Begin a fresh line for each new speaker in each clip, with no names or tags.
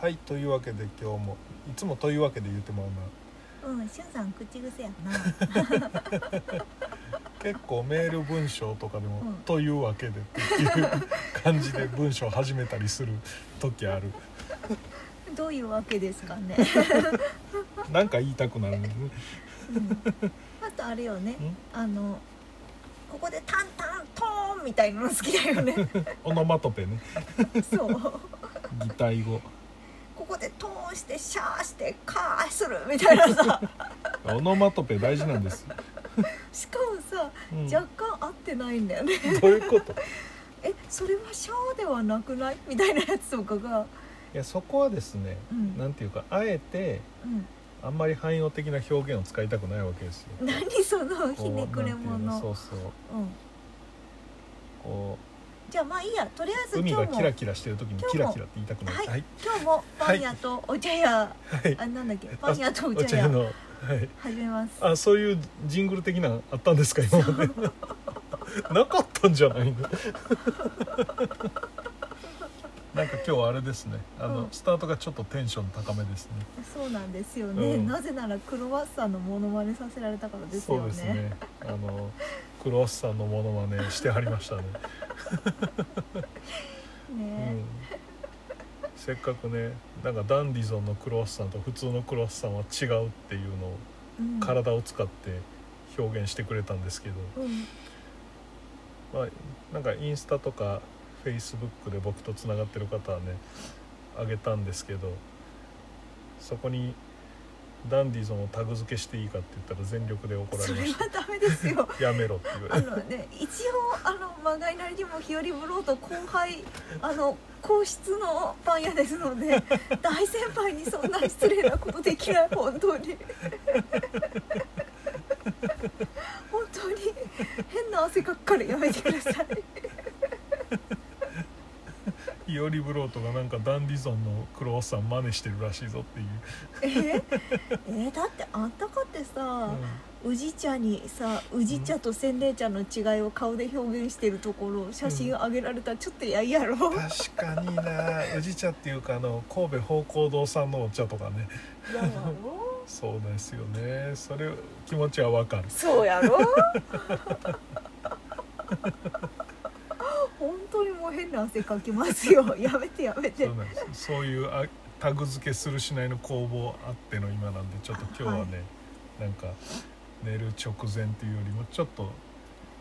はいというわけで今日もいつもというわけで言ってもらうな
うんしゅんさん口癖やな。
結構メール文章とかでも
うん「
というわけで」っていう感じで文章始めたりする時ある。
どういうわけですかね、
なんか言いたくなるね。
うん、あとあれよね。
ん？
あのここでタンタントーンみたいなの好きだよね。
オノマトペね。
そう。
擬態語
ここでトーンしてシャーしてカーするみたいなさ。
オノマトペ大事なんです、
しかもさ
うん。
若干合ってないんだよね。
どういうこと？
えそれはシャーではなくない？みたいなやつとかが。
いやそこはですね、
うん。
なんていうかあえて
うん。
あんまり汎用的な表現を使いたくないわけですよ。
何そのひねくれ
の
者
そうそう。
うん。
こ
じゃあまあいいや。とりあえ
う海
ず今日も。
がキラキラしてる時にキラキラって言いたくなる。
はい。
はい、
今日もパン屋とお茶屋、
はい。
あなんだっけ？パン屋とお茶屋。
お茶屋のはい。
始めます。
あそういうジングル的なのあったんですか今まで。なかったんじゃないの？なんか今日はあれですね。あの、
うん。
スタートがちょっとテンション高めですね。
そうなんですよね、
うん。
なぜならクロワッサンのモノマネさせられたからですよね。
そうですね。あのクロワッサンのモノマネしてはりましたね、う
ね
ん、せっかくねなんかダンディゾンのクロワッサンと普通のクロワッサンは違うっていうのを
うん。
体を使って表現してくれたんですけど、
うん。
まあ、なんかインスタとかフェイスブックで僕とつながってる方はねあげたんですけどそこにダンディゾンをタグ付けしていいかって言ったら全力で怒ら
それ
れまし
はダメですよ。
た やめろって言わ
あ
れて。
のね一応あのまがいなりにも日和ブローと後輩あの皇室のパン屋ですので 大先輩にそんな失礼なことできない本当に。本当に変な汗かくからやめてください
イオリブロートがなんかダンディゾンのクロワッサン真似してるらしいぞっていう、
え？え？ー だってあんたかってさ、
う
宇治茶にさ宇治茶と洗礼茶の違いを顔で表現してるところを写真上げられたらちょっと嫌やろ、
ん、確かにな。宇治茶っていうかあの神戸宝光堂さんのお茶とかね。
嫌やろ？
そうですよね。それ気持ちはわかる。
そうやろ？本当にもう変な汗かきますよ。やめてやめて。
そういうあタグ付けするしないの攻防あっての今なんでちょっと今日はね、
は
なんか寝る直前っていうよりもちょっと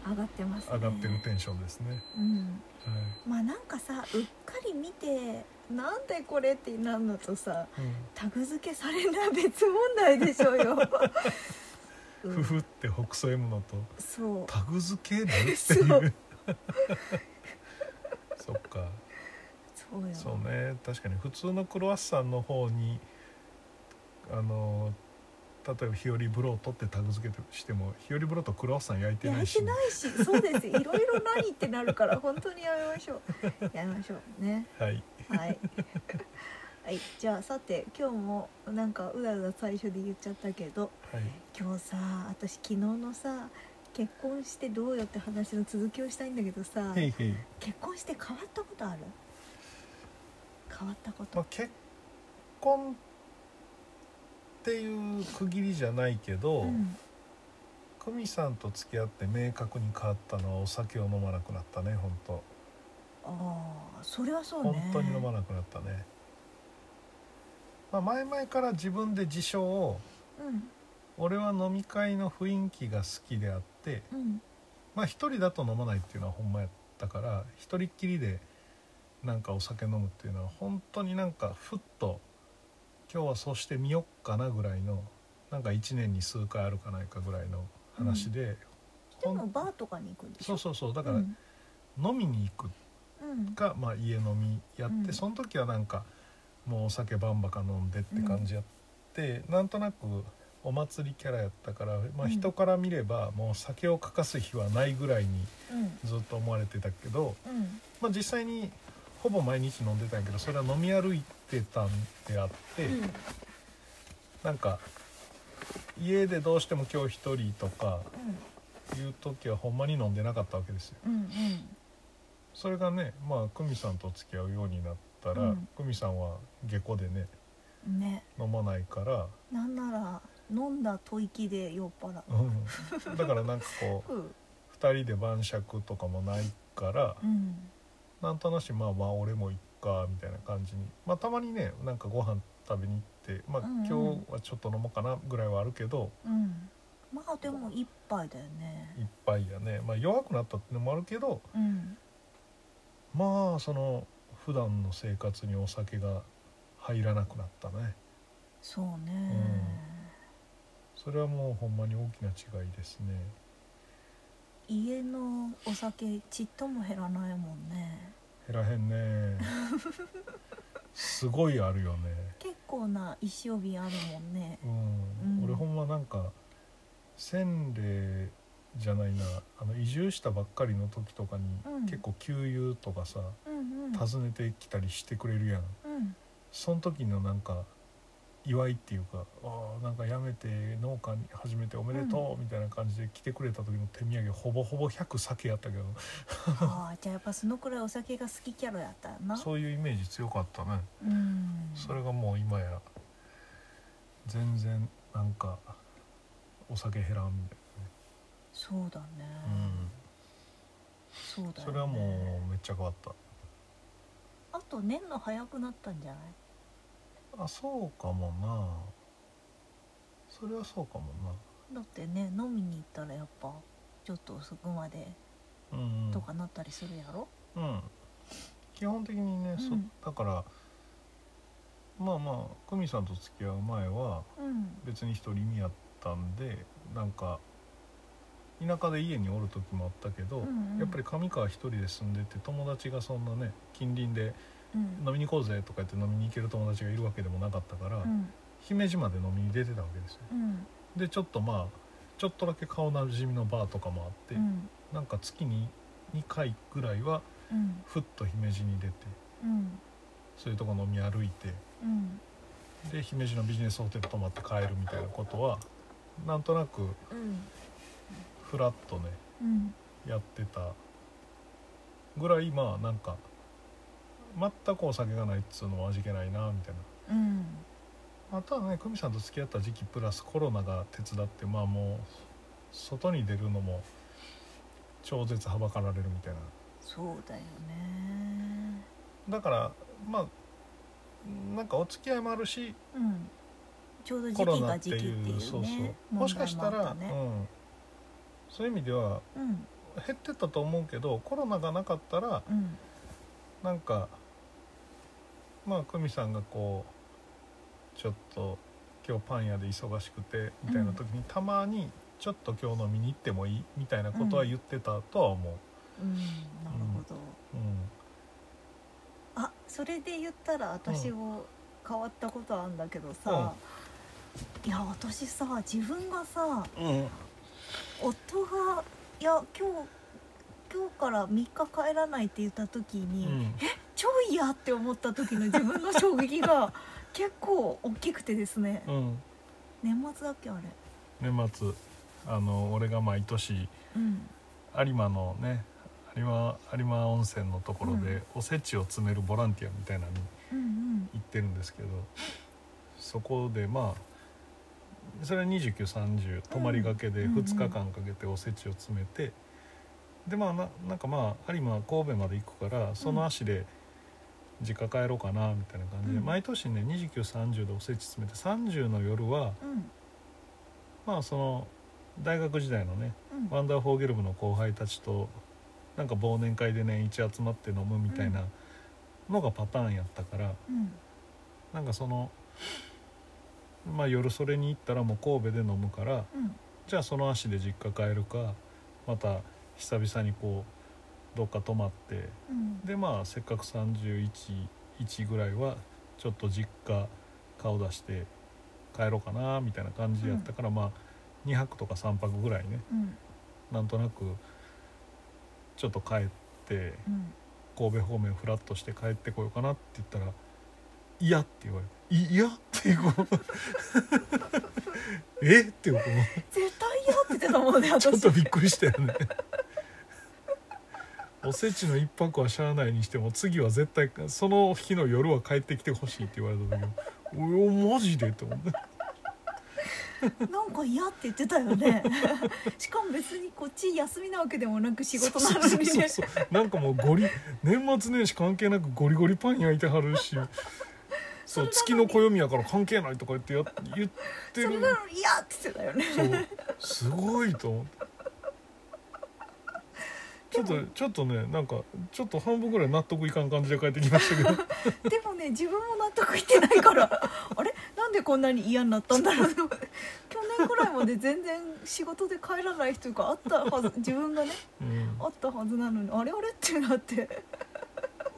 上がってます、ね、
上がってるテンションですね、
うん。
はい。
まあなんかさうっかり見てなんでこれってなるのとさタグ付けされるのは別問題でしょうよ、
う、
うん。ん
ふふって北斎むのと
そう。
タグ付ける？って
そ
いう。うそっか。
そうよ。
そうね。確かに。普通のクロワッサンの方にあの例えば日和ブロートってタグ付けしても日和ブロートクロワッサン焼いてないし、
焼いてないし。そうです。いろいろ何ってなるから本当にやめましょう。やめましょうね。
はい。
はい。はい。じゃあさて今日もなんかうだうだ最初で言っちゃったけど
はい。
今日さ私昨日のさ結婚してどうよって話の続きをしたいんだけどさ
へいへい。
結婚して変わったことある？変わったこと。
まあ、結婚っていう区切りじゃないけど、
うん。
久美さんと付き合って明確に変わったのはお酒を飲まなくなったね本当
ああそれはそうね。
本当に飲まなくなったね、まあ、前々から自分で自称を
うん。
俺は飲み会の雰囲気が好きであって
うん。
まあ一人だと飲まないっていうのはほんまやったから一人っきりでなんかお酒飲むっていうのは本当になんかふっと今日はそうしてみよっかなぐらいのなんか1年に数回あるかないかぐらいの話で、
で
ほん
もバーとかに行くんでしょ？
そうそうそうだから
うん。
飲みに行く
うん。
か、まあ、家飲みやって、
うん。
その時はなんかもうお酒バンバカ飲んでって感じやって、なんとなくお祭りキャラやったから、まあ、
うん。
人から見ればもう酒を欠かす日はないぐらいに
うん。
ずっと思われてたけど、
うん。
まあ、実際にほぼ毎日飲んでたんやけどそれは飲み歩いてたんであって、
うん。
なんか家でどうしても今日一人とかいう時はほんまに飲んでなかったわけですよ。
うんうん。
それがねまあ久美さんと付き合うようになっったら、
うん。
久美さんは下戸でね
ね。
飲まないから、
なんなら飲んだ吐息で酔っ払う。
うん、だからなんかこう
うん。
2人で晩酌とかもないから
うん。
なんとなしまあまあ俺も行っかみたいな感じに。まあたまにねなんかご飯食べに行ってまあ、
うん。うん
今日はちょっと飲もうかなぐらいはあるけど
うん。まあでも一杯だよね。
いっぱいやね。まあ弱くなったってのもあるけど
うん。
まあその普段の生活にお酒が入らなくなったね。
そうね、
それはもうほんまに大きな違いですね。
家のお酒ちっとも減らないもんね。
減らへんね。すごいあるよね。
結構な一生日あるもんね。
うん、
うん。
俺ほんまなんか洗礼じゃないな。あの移住したばっかりの時とかに、
うん。
結構給油とかさ
うんうん。
訪ねてきたりしてくれるやん。
うん。
その時のなんか祝いっていうかあーなんか辞めて農家に始めておめでとうみたいな感じで来てくれた時の手土産ほぼほぼ100酒やったけど。
ああじゃあやっぱそのくらいお酒が好きキャラやったよな。
そういうイメージ強かったね。
うん。
それがもう今や全然なんかお酒減らんみたい
そうだね、
な、
そうだよね。
それはもうめっちゃ変わった。
あと寝んの早くなったんじゃない？
あそうかもな。それはそうかも
だってね飲みに行ったらやっぱちょっと遅くまで
なうん。
とかなったりするやろ？
うん。基本的にね、そ
うん。
だからまあまあ久美さんと付き合う前は
うん。
別に独り身やったんでなんか田舎で家におる時もあったけど、
うんうん。
やっぱり上川一人で住んでて友達がそんなね近隣で
うん
飲みに行こうぜとか言って飲みに行ける友達がいるわけでもなかったから、
うん。
姫路まで飲みに出てたわけですよ。
うん。
でちょっとまあちょっとだけ顔なじみのバーとかもあって、
うん。
なんか月に2回ぐらいは
うん。
ふっと姫路に出て
うん。
そういうとこ飲み歩いて
うん。
で姫路のビジネスホテル泊まって帰るみたいなことはなんとなく
うん。
フラッとね
うん。
やってたぐらいまあなんか全くお酒がないっつうのは味気ないなみたい
うん。
なあとはね久美さんと付き合った時期プラスコロナが手伝ってまあもう外に出るのも超絶はばかられるみたいな。
そうだよね。
だからまあなんかお付き合いもあるし
うん。ちょうど時
コロ
期が
ナってい
時期っていうう
そう。
ね
そうもしかしたら、
ね
うん、そういう意味では
うん。
減ってたと思うけどコロナがなかったら
うん。
なんかまあ久美さんがこうちょっと今日パン屋で忙しくてみたいな時に、たまにちょっと今日飲みに行ってもいい？みたいなことは言ってたとは思う。
うん。なるほど、
うん。
あそれで言ったら私も変わったことあるんだけどさ、いや私さ自分がさ
うん。
夫が「いや今日今日から3日帰らない」って言った時に、
うん
超嫌って思った時の自分の衝撃が 結構大きくてですね。
うん、
年末だっけあれ。
年末あの俺が毎年
うん。
有馬のね有馬有馬温泉のところで、
うん。
おせちを詰めるボランティアみたいなのに
うんうん。
行ってるんですけどそこでまあそれは2930泊まりがけで
うん
2日間かけておせちを詰めて、でまあななんかまあ有馬は神戸まで行くからその足で実家帰ろうかなみたいな感じで、
うん。
毎年ね2930でおせち詰めて30の夜は
うん。
まあその大学時代のね
うん。
ワンダーフォーゲル部の後輩たちとなんか忘年会で年一集まって飲むみたいなのがパターンやったから、
うん。
なんかそのまあ夜それに行ったらもう神戸で飲むから
うん。
じゃあその足で実家帰るかまた久々にこうどっか泊まって
うん。
でまあせっかく311ぐらいはちょっと実家顔出して帰ろうかなみたいな感じやったから、まあ2泊とか3泊ぐらいね
うん。
なんとなくちょっと帰って
うん。
神戸方面フラッとして帰ってこようかなって言ったら「嫌」って言われて「い嫌?」っていう え？っていう。こう
絶対嫌って言ってたもんね私。
ちょっとびっくりしたよねおせちの一泊はしゃあないにしても次は絶対その日の夜は帰ってきてほしいって言われた時「おおマジで?」って思って。
なんか嫌って言ってたよね。しかも別にこっち休みなわけでもなく仕事なの
そう
にね
そうそう。なんかもうゴリ年末年始関係なくゴリゴリパン焼いてはるし。そう月の暦やから関係ないとか言ってや言ってる。
それなのに嫌って言ってたよね。
そう。すごいと思ってちょっとちょっとねなんかちょっと半分ぐらい納得いかん感じで帰ってきましたけど。
でもね自分も納得いってないから。あれ？なんでこんなに嫌になったんだろう。去年くらいまで全然仕事で帰らない人があったはず自分がね
うん。
あったはずなのにあれ？あれ？ってなって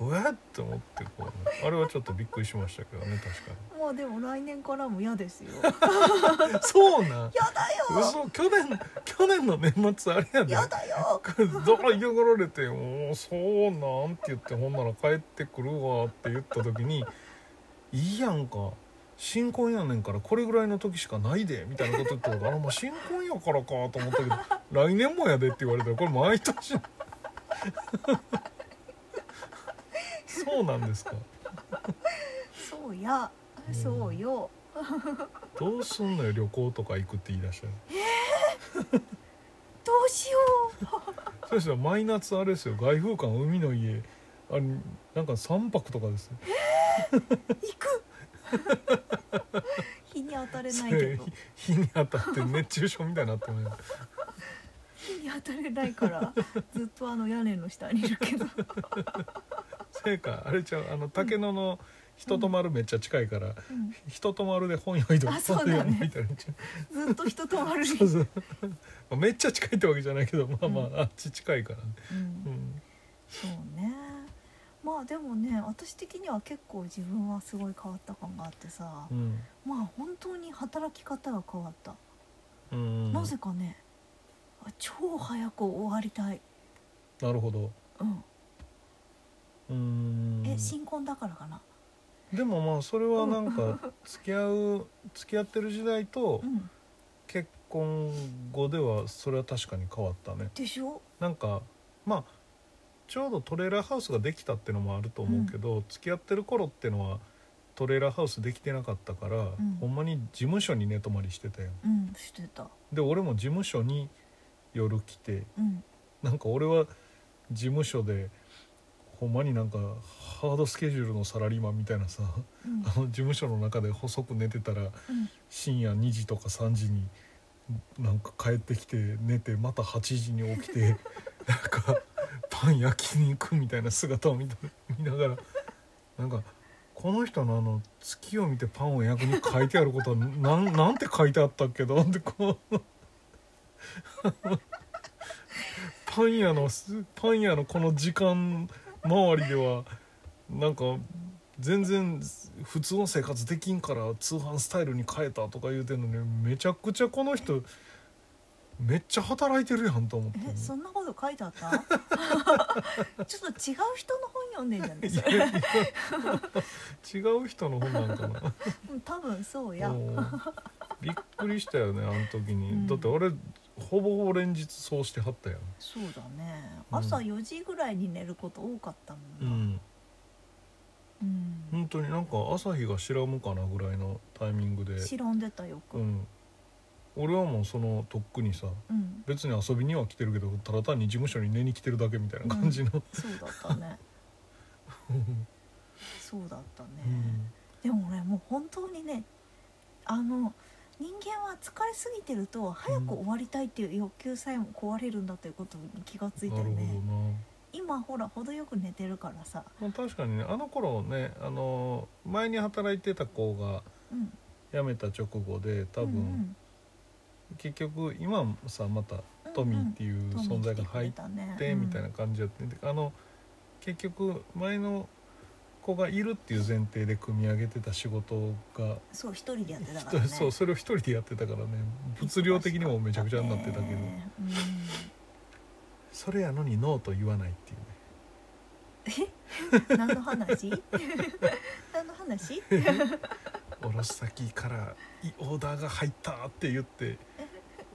うわっと思ってこう、ね、あれはちょっとびっくりしましたけどね確
まあでも来年からも嫌ですよ。
か にそうなん？
嫌だよ！
嘘去年去年の年末あれやで。
嫌だよ！
だから嫌がられて「おおそうなん?」って言ってほんなら帰ってくるわって言った時に「いいやんか。新婚やねんからこれぐらいの時しかないで」みたいなこと言ったから「あらまあ新婚やからか」と思ったけど「来年もやで」って言われたらこれ毎年そうなんですか。
そうや。
うん
そうよ
どうすんのよ旅行とか行くって言い出したら
どうしよう。
そうですよマイナスあれですよ。外風館海の家。あれなんか3泊とかです。よ
行く？日に当たれないけど。
日に当たって熱中症みたいになってます
日に当たれないから ずっとあの屋根の下にいるけど。
せいか。あれちゃう。あの竹野の人とまるめっちゃ近いから、
うん。
人とまるで本読いで
あそうだね。
本読みたいな
ずっと人とまるに
そうそう。まあめっちゃ近いってわけじゃないけどまあまあ、
うん。
あっち近いからね、
うん。
うん、
そうね。まあでもね私的には結構自分はすごい変わった感があってさ、
うん。
まあ本当に働き方が変わった、
うん、
なぜかねあ超早く終わりたい。
なるほど。
うん。
うん。
え新婚だからかな？
でもまあそれはなんか 付き合う付き合ってる時代と
うん。
結婚後ではそれは確かに変わったね。
でしょ？
なんかまあちょうどトレーラーハウスができたってのもあると思うけど、付き合ってる頃ってのはトレーラーハウスできてなかったから、
ん。
ほんまに事務所に寝泊まりしてたよ
うんしてた。
で俺も事務所に夜来て
うん。
なんか俺は事務所でほんまになんかハードスケジュールのサラリーマンみたいなさ
うん。
あの事務所の中で細く寝てたら
うん。
深夜2時とか3時になんか帰ってきて寝てまた8時に起きて なんかパン焼きに行くみたいな姿を見た見ながらなんかこの人のあの月を見てパンを焼くに書いてあることはなんなんて書いてあったっけどってこう パン屋のパン屋のこの時間周りではなんか全然普通の生活できんから通販スタイルに変えたとか言うてんのにめちゃくちゃこの人めっちゃ働いてるやんと思って。
えそんなこと書いてあった？ちょっと違う人の本読んでんじゃない？
い
それ
やいや違う人の本なんかな。
う ん多分そうや。
びっくりしたよねあの時に、
うん。
だって俺ほぼほぼ連日そうしてはったやん。
そうだね。
うん。
朝4時ぐらいに寝ること多かったも
うんん
な。うん、
本当になんか朝日が白むかなぐらいのタイミングで。
白んでたよく。
うん。俺はもうそのとっくにさ
うん。
別に遊びには来てるけどただ単に事務所に寝に来てるだけみたいな感じの、
そうだったね。そうだったね、
うん。
でもねもう本当にねあの人間は疲れすぎてると早く終わりたいっていう欲求さえも壊れるんだということに気がついてるね。
な、
今ほら程よく寝てるからさ。
まあ、確かにねあの頃ねあの前に働いてた子が
うん。
辞めた直後で多分、
うん
結局今さまたトミーっていう
うん
存在が入っ
て
みたいな感じやって、であの結局前の子がいるっていう前提で組み上げてた仕事が、
うんそう一人でやってたからね。
そうそれを一人でやってたからね。物量的にもめちゃくちゃになってたけど、
ね。うん。
それやのにノーと言わないっていうね。
何の話？何の話？
卸先からいオーダーが入ったって言って。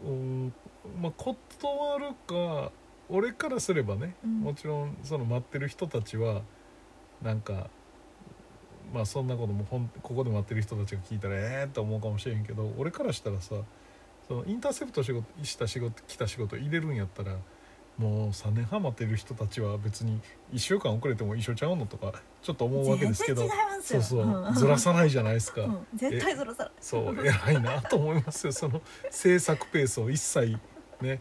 うんまあ断るか俺からすればね、
うん。
もちろんその待ってる人たちはなんかまあそんなこともほんここで待ってる人たちが聞いたらええー、と思うかもしれへんけど俺からしたらさそのインターセプト仕事した仕事来た仕事入れるんやったらもう3年半待ってる人たちは別に1週間遅れても一緒ちゃうのとかちょっと思うわけですけどそうそう、
ん。
ずらさないじゃないですか。
うん。絶対ずらさない。
そう偉いなと思いますよ。その制作ペースを一切ね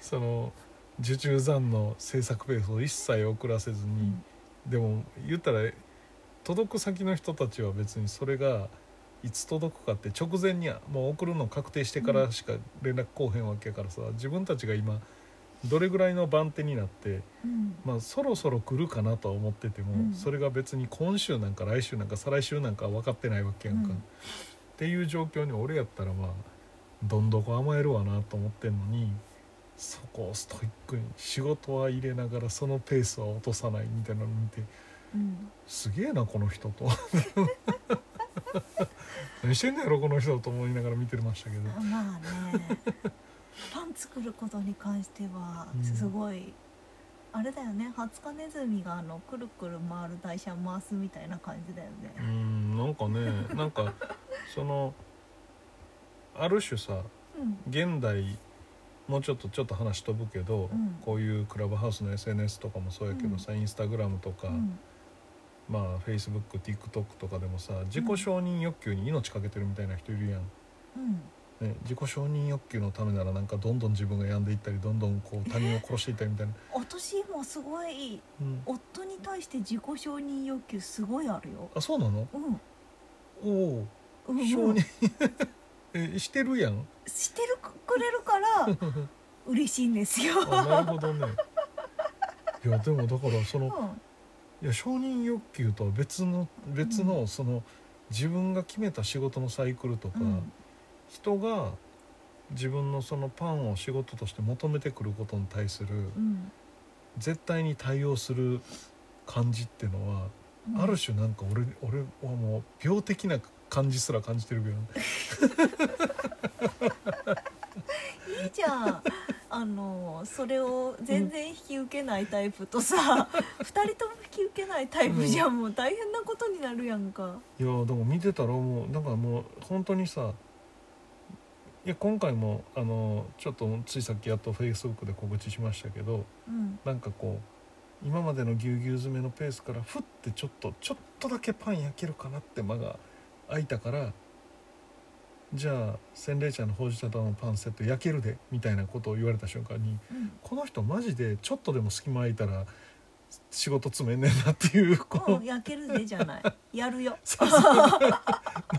その受注残の制作ペースを一切遅らせずに、
うん。
でも言ったら届く先の人たちは別にそれがいつ届くかって直前にはもう送るの確定してからしか連絡こうへんわけやからさ自分たちが今どれぐらいの番手になって、
うん。
まあ、そろそろ来るかなとは思ってても、
うん。
それが別に今週なんか来週なんか再来週なんか分かってないわけやんか。
うん。
っていう状況に俺やったらまあどんどこ甘えるわなと思ってんのにそこをストイックに仕事は入れながらそのペースは落とさないみたいなの見て
うん。
すげえなこの人と。何してんだやろこの人と思いながら見てましたけど。
まあね。パン作ることに関しては
うん
すごい、あれだよね。ハツカネズミがあのくるくる回る台車回すみたいな感じだよね。
う、んなんかねなんかそのある種さ
うん
現代もうちょっとちょっと話飛ぶけど、
うん。
こういうクラブハウスの SNS とかもそうやけどさ、インスタグラムとか、
うん
まあ FacebookTikTok とかでもさ自己承認欲求に命かけてるみたいな人いるやん、
うん。
ね、自己承認欲求のためならなんかどんどん自分が病んでいったりどんどんこう他人を殺していったりみたいな、
私今すごい
うん、
夫に対して自己承認欲求すごいあるよ。
あそうなの？
うん。
おお。
うん。
承認。えしてるやん？
してるくれるから 嬉しいんですよ。
あなるほどね。いやでもだからその
うん
いや承認欲求とは別の別のその自分が決めた仕事のサイクルとか、
うん。
人が自分のそのパンを仕事として求めてくることに対する
うん。
絶対に対応する感じっていうのは、
うん。
ある種なんか俺俺はもう病的な感じすら感じてるけどね。
いいじゃんあのそれを全然引き受けないタイプとさ 二人とも引き受けないタイプじゃんもう大変なことになるやんか。
いやでも見てたらもうなんかもう本当にさいや今回もあのちょっとついさっきやっとフェイスブックで告知しましたけど
うん。
なんかこう今までのぎゅうぎゅう詰めのペースからふってちょっとちょっとだけパン焼けるかなって間が空いたからじゃあ洗礼茶のほうじ茶とのパンセット焼けるでみたいなことを言われた瞬間に
うん。
この人マジでちょっとでも隙間空いたら仕事詰めんねんなっていうこ
う、
うん
焼けるでじゃない。やるよ。
そうそう。ま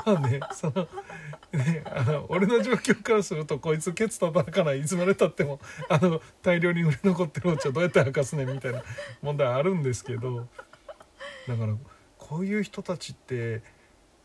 あねそのねあの俺の状況からするとこいつケツ叩かないいつまでたってもあの大量に売れ残ってるお茶どうやって吐かすねんみたいな問題あるんですけどだからこういう人たちって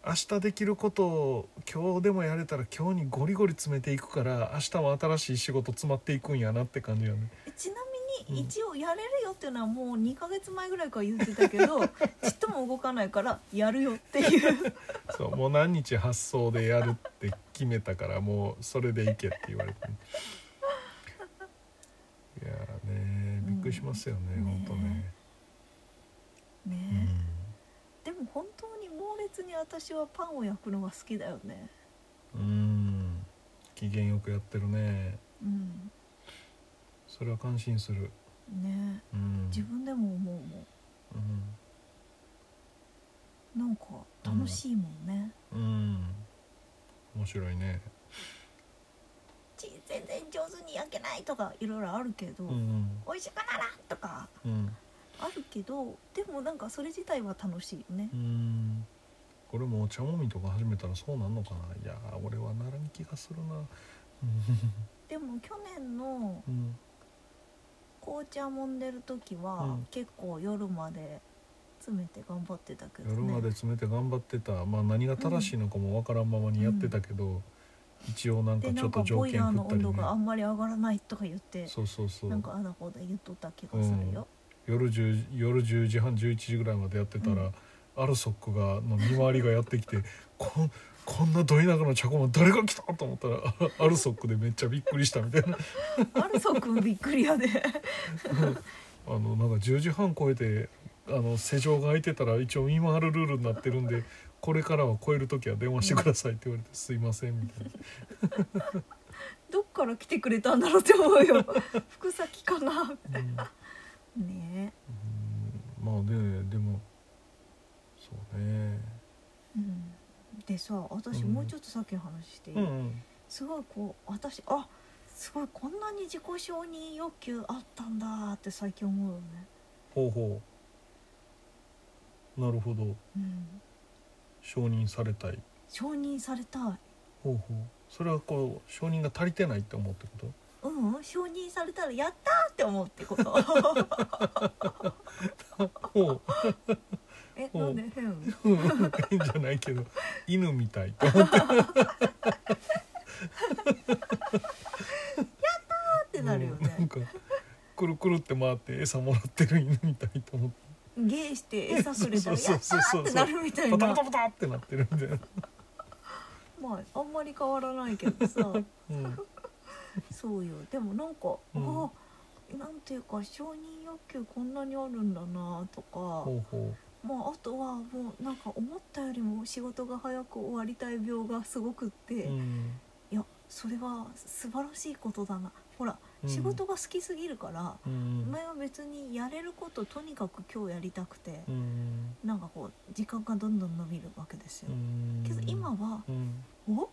明日できることを今日でもやれたら今日にゴリゴリ詰めていくから明日も新しい仕事詰まっていくんやなって感じよね。
ちなみ
うん。
に一応やれるよっていうのはもう2ヶ月前ぐらいから言ってたけど ちっとも動かないからやるよっていう。
そうもう何日発送でやるって決めたからもうそれでいけって言われて いやーねびっくりしますよね、
うん。
ほんとね
ね
うん。
でも本当に猛烈に私はパンを焼くのが好きだよね。
うん。機嫌よくやってるね。
うん。
それは感心する。
ね。
うん。
自分でも思うもん。なんか楽しいもんね、
うん、うん、面白いね。
ち全然上手に焼けないとかいろいろあるけど、
うん。
美味しくならんとか
うん。
あるけどでもなんかそれ自体は楽しいよね。
うん俺もお茶もみとか始めたらそうなんのかな。いやー俺はならん気がするな。
でも去年の
うん。
紅茶揉んでる時は、
うん。
結構夜まで詰めて頑張ってたけどね。
夜まで詰めて頑張ってた。まあ何が正しいのかもわからんままにやってたけど、一応なんか
でなんか
ちょっと条
ボイラーの
件振ったりね。
温度があんまり上がらないとか言って
そうそうそう。
なんかあだこうだ言っとった気がするよ、
夜10夜10時半11時ぐらいまでやってたら、
うん
アルソックがの見回りがやってきて こんこんなど田舎の茶子も誰が来たと思ったらあ アルソックでめっちゃびっくりしたみたいな。
アルソー君びっくりやで。
あのなんか10時半超えてあの施錠が開いてたら一応見回るルールになってるんでこれからは超える時は電話してくださいって言われて「すいません」みたいな。
どっから来てくれたんだろうって思うよ。福崎かな。
うん。
ね。
うん。まあねでもそうね。
うん。でさ私
うん
もうちょっとさっきの話していい、
うんうん。
すごいこう私あすごいこんなに自己承認欲求あったんだって最近思うよね。
ほうほう。なるほど。
うん。
承認されたい。
承認されたい。
ほうほう。それはこう承認が足りてないって思うってこと？
うんうん。承認されたらやったーって思うってこと。
ほう
え
うん。
なんで変？
う ん変じゃないけど犬みたい。って思って
ってなるよね。
うんなんかくるくるって回って餌もらってる犬みたいと思って。
ゲーして餌くれたらやったってなるみたいな。
パタパタパタってなってるみたいな、
まああんまり変わらないけどさ。
うん。
そうよ。でもなんか、
うん。
あなんていうか承認欲求こんなにあるんだなとか。
ほうほ
まああとはもうなんか思ったよりも仕事が早く終わりたい病がすごくって、
う、うん。
いやそれは素晴らしいことだな。ほら、
うん。
仕事が好きすぎるから、
うん。
前は別にやれることとにかく今日やりたくて、
うん。
なんかこう時間がどんどん伸びるわけですよ、
うん。
けど今は
うん。
お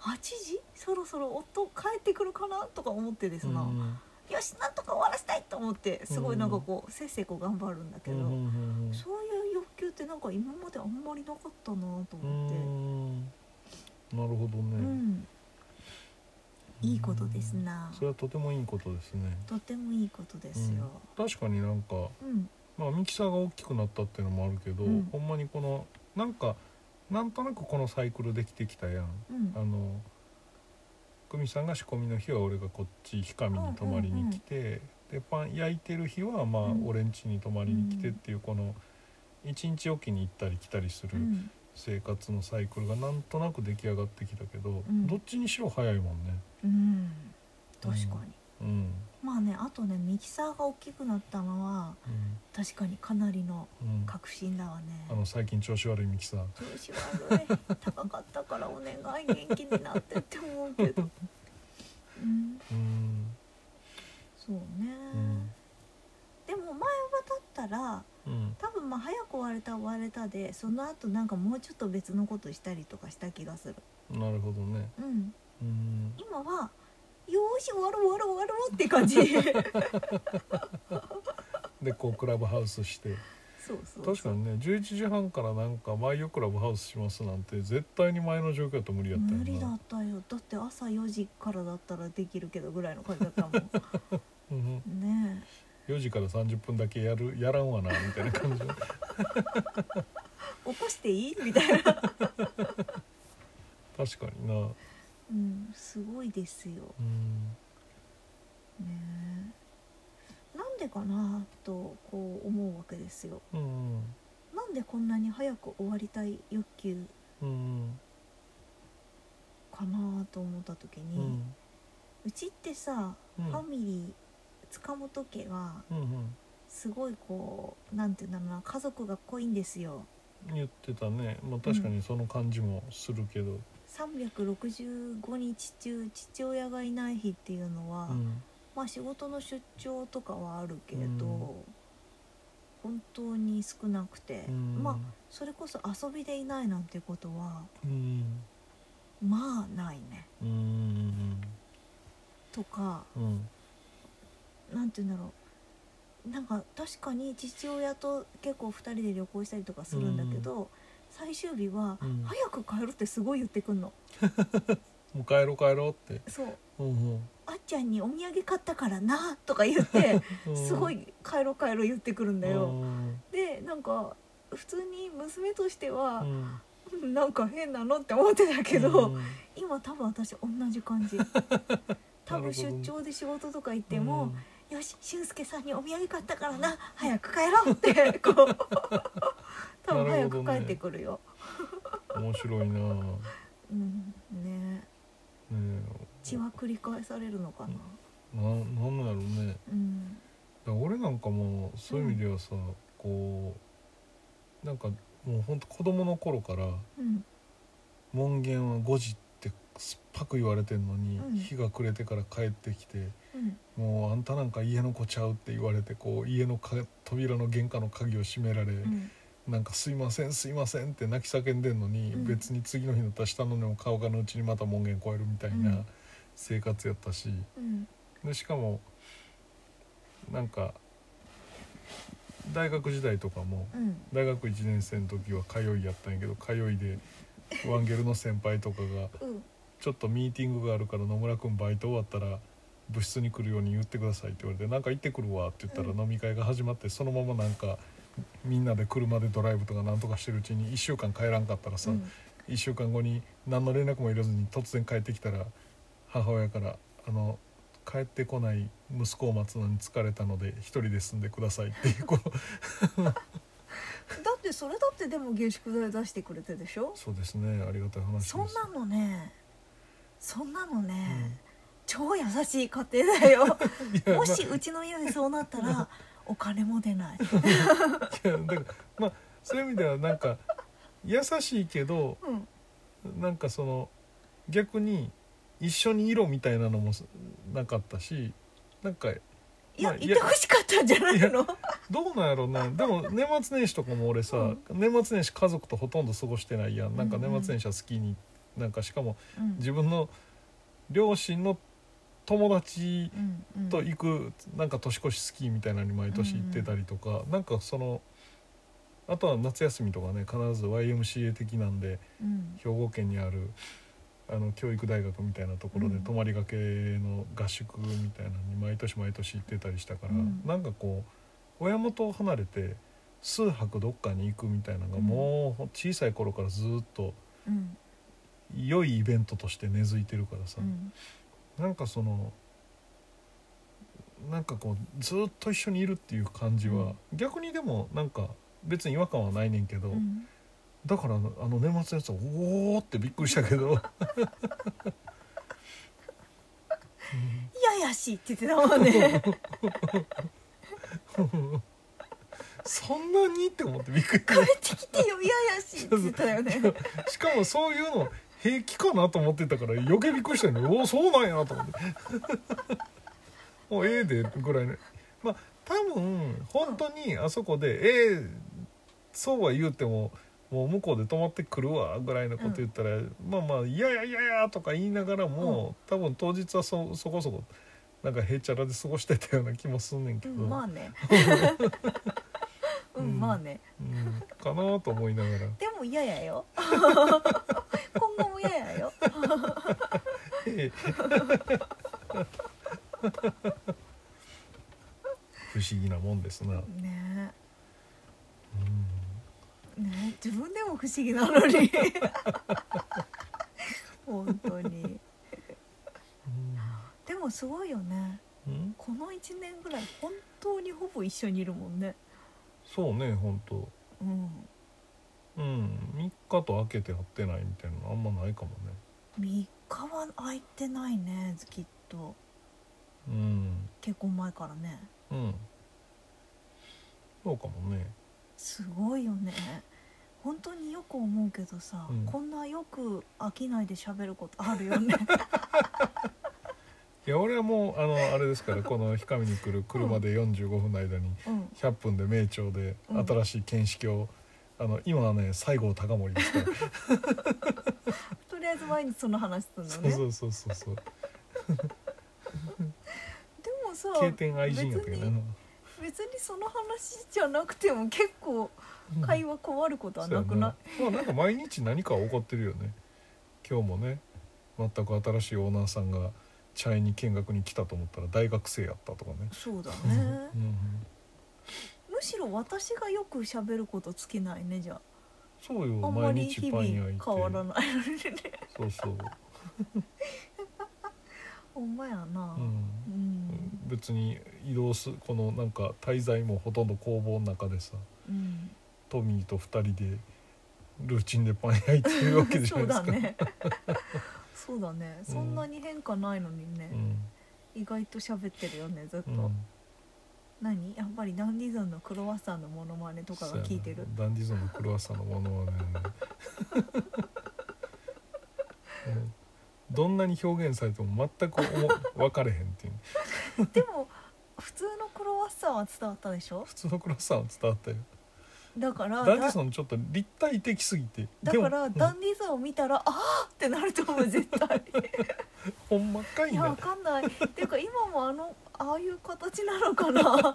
？8時？そろそろ夫帰ってくるかな？とか思ってですな、
うん
よしなんとか終わらせたいと思ってすごいなんかこう、せっせこ頑張るんだけど、
うんうんうん
そういう欲求ってなんか今まであんまりなかったなと
う
思って、
ん。なるほど
う
ね、
ん、いいことですな。
それはとてもいいことですね。
とてもいいことですよ。
確かになんか
うん、
まあミキサーが大きくなったっていうのもあるけど、
うん。
ほんまにこのなんかなんとなくこのサイクルできてきたやん。
うん、
あの久美さんが仕込みの日は俺がこっち氷上に泊まりに来て、でパン焼いてる日はまあ
うん。
俺ん家に泊まりに来てっていうこの一日おきに行ったり来たりする
うん、
生活のサイクルがなんとなく出来上がってきたけど、
うん。
どっちにしろ早いもんね。
うん、確かに。
うん
まあね、あとね、ミキサーが大きくなったのは、確かにかなりの
うんうん、
確信だわね。
あの最近調子悪いミキサー
調子悪い、高かったからお願い元気になってって思うけど。うん、
うん
そうね。
うん
でも前はだったら、
うん
多分まあ早く終われた終われたで、その後なんかもうちょっと別のことしたりとかした気がする。
なるほどね
うん、
うん
今は。よーし終わろう終わろう終わろうって感じ。
でこうクラブハウスして。
そうそう
確かにね11時半からなんか毎夜クラブハウスしますなんて絶対に前の状況だと無理やったよな。
無理だったよ。だって朝4時からだったらできるけどぐらいの感じだったもん。
うん
ね
4時から30分だけやるやらんわなみたいな感じ。
起こしていい？みたいな。
確かにな
うんすごいですよ。
うん。
ねえ。なんでかなとこう思うわけですよ。
うん
なんでこんなに早く終わりたい欲求
うん
かなと思った時
う
に、うん。ちってさ、
うん。
ファミリー塚本家が
うん
すごいこうなんていうんだろうな家族が濃いんですよ。
うん言ってたね。まあ確かにその感じもするけど
365日中父親がいない日っていうのは、
うん。
まあ仕事の出張とかはあるけど、
うん。
本当に少なくて、
うん。
まあそれこそ遊びでいないなんてことは
うん。
まあないね。
うん
とか
うん。
なんて言うんだろう。なんか確かに父親と結構2人で旅行したりとかするんだけど、最終日は、
うん。
早く帰るってすごい言ってくんの。
もう帰ろう帰ろうって。
そう。
うん
あっちゃんにお土産買ったからなとか言って
うん。
すごい帰ろう帰ろう言ってくるんだよ、
うん。
でなんか普通に娘としては
う、ん。
うんなんか変なのって思ってたけど、
うん。
今多分私同じ感じ。多分出張で仕事とか行っても「よし俊介さんにお土産買ったからな早く帰ろう」ってこう多分早く帰ってくるよ、
面白いな。ね
うん。ね。
え。
血は繰り返されるのかな。
ななんなんやろうね。
うん。
俺なんかもうそういう意味ではさ、こうなんかもうほんと子供の頃から
うん。
門限は5時ってすっぱく言われてんのに、
うん。
日が暮れてから帰ってきて
うん。
もうあんたなんか家の子ちゃうって言われてこう家のか扉の玄関の鍵を閉められ、
うん
なんか「すいませんすいません」って泣き叫んでんのに、
うん。
別に次の日になったの根も乾かぬうちにまた門限越えるみたいうなん。生活やったし、
うん。
でしかもなんか大学時代とかも
うん。
大学1年生の時は通いやったんやけど通いでワンゲルの先輩とかが
うん「
ちょっとミーティングがあるから野村君バイト終わったら部室に来るように言ってください」って言われて「なんか行ってくるわ」って言ったら
うん。
飲み会が始まってそのままなんかみんなで車でドライブとかなんとかしてるうちに1週間帰らんかったらさ、
うん。
1週間後に何の連絡も入れずに突然帰ってきたら母親から「あの帰ってこない息子を待つのに疲れたので一人で住んでください」っていうこの
だってそれだってでも下宿代出してくれてでしょ？
そうですね。ありがたい話
そんなのね。そんなのね、超優しい家庭だよ。もしうちの家でそうなったらお金も出ない。
ま あいやだからまあそういう意味ではなんか優しいけど
うん。
なんかその逆に一緒にいろみたいなのもなかったしなんか
いや、
まあ
いてほしかったんじゃないの？
どうなんやろうなでも年末年始とかも俺さ、
うん。
年末年始家族とほとんど過ごしてないやん。なんか年末年始は好きになんかしかも
うん
自分の両親の友達と行くなんか年越しスキーみたいなのに毎年行ってたりとか、なんかそのあとは夏休みとかね必ず YMCA 的なんで
うん。
兵庫県にあるあの教育大学みたいなところで
うん。
泊まりがけの合宿みたいなのに毎年毎年行ってたりしたから、
うん。
なんかこう親元を離れて数泊どっかに行くみたいなのが
うん。
もう小さい頃からずっと
うん。
良いイベントとして根付いてるからさ、
うん
なんかそのなんかこうずっと一緒にいるっていう感じは、逆にでもなんか別に違和感はないねんけど、
うん。
だからあの年末のやつはおおってびっくりしたけど、
ややしいって言ってたもんね。
そんなにって思ってびっくり。
帰ってきてよややしいって言ってたよね。
しかもそういうの平気かなと思ってたから余計びっくりしたよね。おおそうなんやと思って。もうええでぐらいねまあ多分本当にあそこで「ええそうは言うてももう向こうで泊まってくるわ」ぐらいのこと言ったら、まあまあ「いやいやいやいや」とか言いながらも、多分当日はそそこそこなんかへっちゃらで過ごしてたような気もすんねんけ
う
ど、
んまあね。う
うん
んまあね。
うんかなと思いながら。
でも嫌やよ。今後も嫌やよ。
ええ不思議なもんですな。うん。
ね。ね自分でも不思議なのに。本当に。でもすごいよね。
うん？
この1年ぐらい本当にほぼ一緒にいるもんね。
そうね本当。
うん
うん。3日と開けて会ってないみたいなのあんまないかもね。
3日は空いてないねきっと。
うん。
結婚前からね。
うん。そうかもね。
すごいよね。本当によく思うけどさ、
うん。
こんなよく飽きないで喋ることあるよね。
いや俺はもうあのあれですからこの氷上に来る車で45分の間に
うん。
100分で名町で
うん。
新しい見識を、あの今はね西郷隆盛ですから。
とりあえず毎日その話するのね。
そうそうそうそうそう。
でもさ
経典愛人やったけどね。
別にその話じゃなくても結構会話変わることはなくない、
そうやなまあなんか毎日何か起こってるよね。今日もね全く新しいオーナーさんが茶園に見学に来たと思ったら大学生やったとかね、
そうだね。
うん、
むしろ私がよく喋ること尽きないねじゃ
そうよ
ああんま
毎
り日
日パン焼いて。
々変わらないのにね。
そうそう、
ほんまやな。
う
うん、
ん、別に移動すこのなんか滞在もほとんど工房の中でさ
うん。
トミーと2人でルーチンでパン焼いてるわけじゃ
そう
ないですか。
だね。そうだね。そんなに変化ないのにね、意外と喋ってるよねずっと、
うんうん
何？やっぱりダンディゾンのクロワッサンのモノマネとかが効いてる。
ダンディゾンのクロワッサンのものはね。うん。どんなに表現されても全く思分かれへんっていう。
でも普通のクロワッサンは伝わったでしょ？
普通のクロワッサンは伝わったよ
だから
ダンディ
だ
ゾンちょっと立体的すぎて
だからダンディゾンを見たら、あーってなると思う絶対。
ほんまかい
いやわ
な
かんない。っていうか今もあのああいう形なのかな。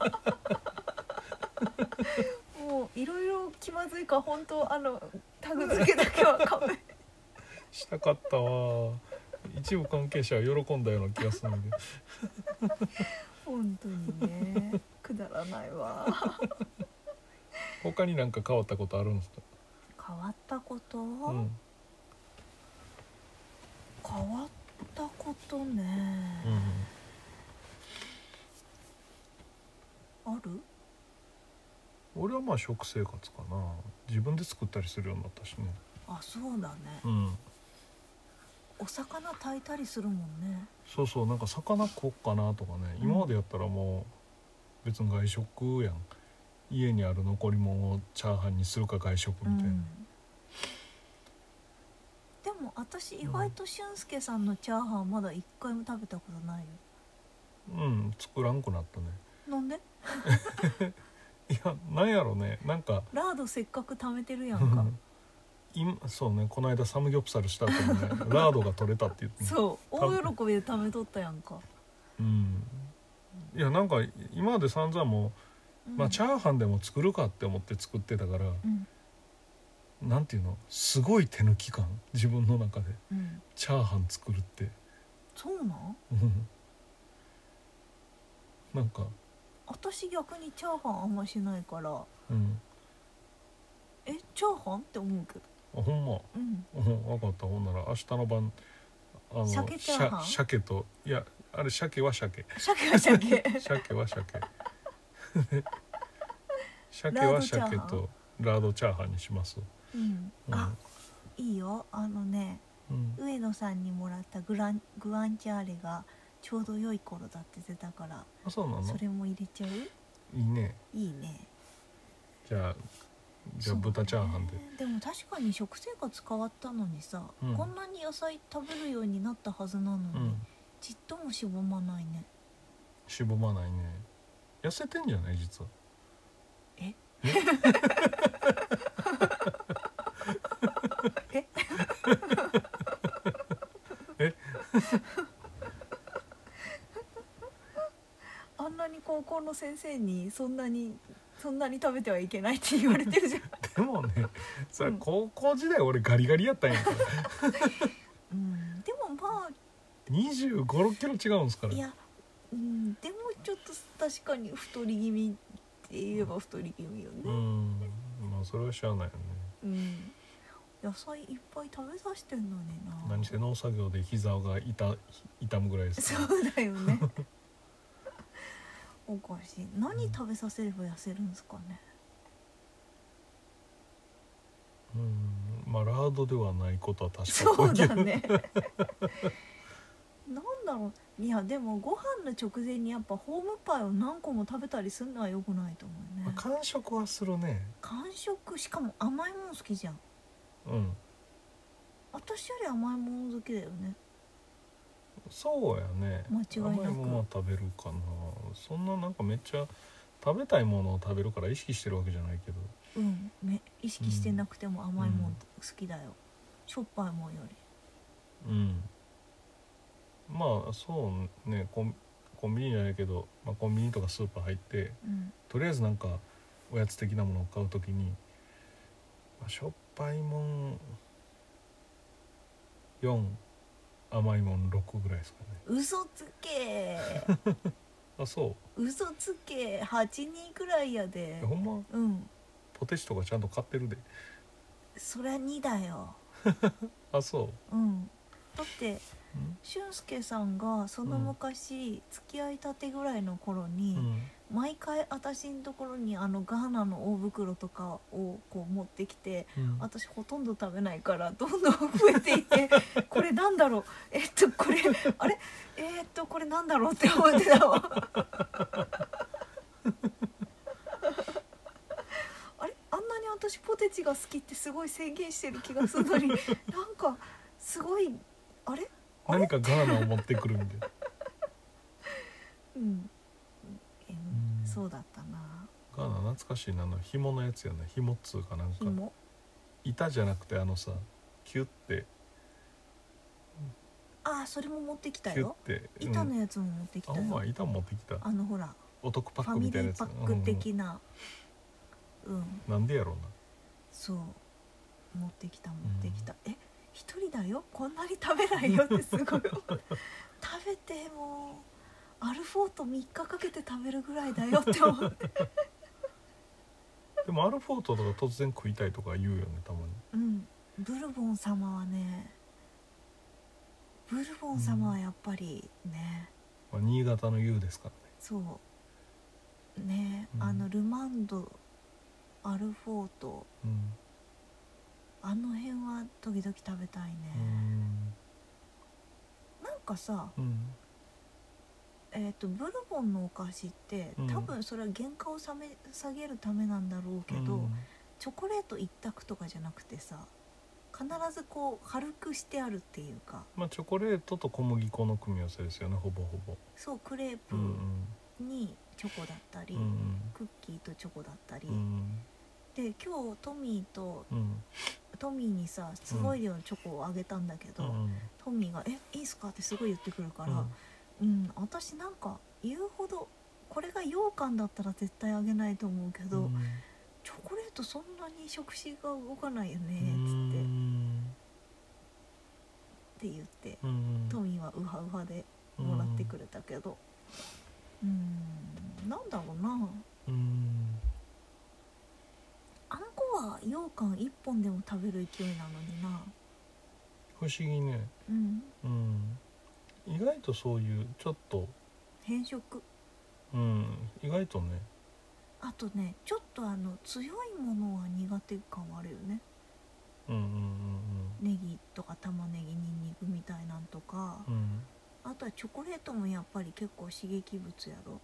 もういろいろ気まずいから本当あのタグ付けだけは勘弁
したかったわ。一部関係者は喜んだような気がするんだけど
本当にねくだらないわ
他になんか変わったことあるんですか、
変わったこと、
うん。
変わったことね、ある？
俺はまあ食生活かな。自分で作ったりするようになったしね。
あそうだね。
うん。
お魚炊いたりするもんね。
そうそう。なんか魚食おっかなとかね、今までやったらもう別に外食やん家にある残り物をチャーハンにするか外食みたいな、
うん。でも私意外と俊介さんのチャーハンまだ一回も食べたことないよ。
うん作らんくなったね。
なんで？
いやなんやろね。なんか
ラードせっかく貯めてるやんか。
今そうね。この間サムギョプサルした後にね ラードが取れたって言ってね。
そう。大喜びで貯めとったやんか、
うん。いやなんか今まで散々もう、
うん
まあチャーハンでも作るかって思って作ってたから、
うん。
なんていうの？すごい手抜き感。自分の中で。
うん。
チャーハン作るって。
そうなん？
うん。なんか。
私逆にチャーハンあんましないから。
うん。
えチャーハンって思うけど。
あほんま？
うん。
うん。分かった。ほんなら明日の晩あの
鮭チャーハン？
しゃ鮭といやあれ鮭は鮭。
鮭は鮭。
鮭は鮭 鮭は鮭とラードチャーハン？にします。
うん。
うん。
あいいよ。あのね
うん。
上野さんにもらったグラングアンチャーレがちょうど良い頃だって言ってたから
あそうなの？
それも入れちゃう？
いいね。
いいね。
じゃあじゃあ豚チャーハンで。
ねでも確かに食生活変わったのにさ、
うん。
こんなに野菜食べるようになったはずなのに、
うん。
ちっともしぼまないね。
しぼまないね痩せてんじゃない実は。
え？え？
え？
あんなに高校の先生にそんなにそんなに食べてはいけないって言われてるじゃん、
でもねさ、
うん。
高校時代俺ガリガリやったんやから。
うん、でもまあ
2 5 6キロ違うんすから。
いや、ちょっと確かに太り気味って言えば太り気味よね、
うん。まあそれはしゃあないよね。
うん。野菜いっぱい食べさせてんのにな。
何せ農作業で膝が痛痛むぐらいです
そうだよね。おかしい。何食べさせれば痩せるんですかね？
うん。まあラードではないことは確か
そうだ
ね。
ね なんだろういやでもご飯の直前にやっぱホームパイを何個も食べたりするのは良くないと思うね。
まあ完食はするね。
完食しかも甘いもの好きじゃん。
うん。
私より甘いもの好きだよね。
そうやね。
間違いなく。
甘いものは食べるかな。そんななんかめっちゃ食べたいものを食べるから意識してるわけじゃないけど。
うん。め意識してなくても甘いもん。好きだよ、しょっぱいもんより。
うんまあそうねコンコンビニじゃないけど、まあ、コンビニとかスーパー入って
うん。
とりあえずなんかおやつ的なものを買うときに、まあ、しょっぱいもん4甘いもん6ぐらいですかね。
嘘つけ。
あそう。
嘘つけ。8人くらいやで。
えほんま？
うん。
ポテチとかちゃんと買ってるで。
そりゃ2だよ。
あそ
う。ん。だって
う
俊介さんがその昔、付き合いたてぐらいの頃に、毎回私のところにあのガーナの大袋とかをこう持ってきて
うん。
私ほとんど食べないからどんどん増えていって これなんだろう？えっとこれあれ？えーっとこれなんだろうって思ってたわ。あれ？あんなに私ポテチが好きってすごい制限してる気がするのになんかすごいあれ？
何かガーナを持ってくるみたいな。
うん、え
うん。
そうだったな。
ガーナ懐かしいなあの紐のやつやな紐っつうかなんか。
紐。
板じゃなくてあのさキュッて。
ああそれも持ってきた
キュッ
よ
て。
板
うん
のやつも持ってきたよ、
あほんま板持ってきた。
あのほら
お得パ
フ
ックみたいなやつ。
ーパック的な。うん、
うんなんでやろうな。
そう。持ってきた持ってきた、え一人だよ？こんなに食べないよってすごい食べてもうアルフォート3日かけて食べるぐらいだよって思って。
でもアルフォートとか突然食いたいとか言うよねたまに。
うん。ブルボン様はねブルボン様はやっぱりね、
まあ、新潟の湯ですからね。
そう。ね、
うん。
あのルマンドアルフォート。
うん
あの辺は時々食べたいね、なんかさ
うん。
えー、とブルボンのお菓子って
うん。
多分それは原価を下め下げるためなんだろうけど、
うん。
チョコレート一択とかじゃなくてさ必ずこう軽くしてあるっていうか。
まあチョコレートと小麦粉の組み合わせですよねほぼほぼ。
そうクレープ
うん
にチョコだったり、
うんうん。
クッキーとチョコだったり、
うん
で今日トミーと
うん。
トミーにさすごい量のチョコをあげたんだけど、
うん。
トミーが「えいいっすか?」ってすごい言ってくるから、
うん。
うん、私なんか言うほどこれが羊羹だったら絶対あげないと思うけど、
うん。
チョコレートそんなに触手が動かないよね
う
っつって、っ
ん
て言って
うん
トミーはウハウハでもらってくれたけど。うん。なんだろうな。
うん
は羊羹1本でも食べる勢いなのにな。
不思議ね。
うん。
うん。意外とそういうちょっと。
変色。
うん。意外とね。
あとねちょっとあの強いものは苦手感はあるよね。
うんうん
ネギとか玉ねぎにんにくみたいなんとか。
うんうん。
あとはチョコレートもやっぱり結構刺激物やろ。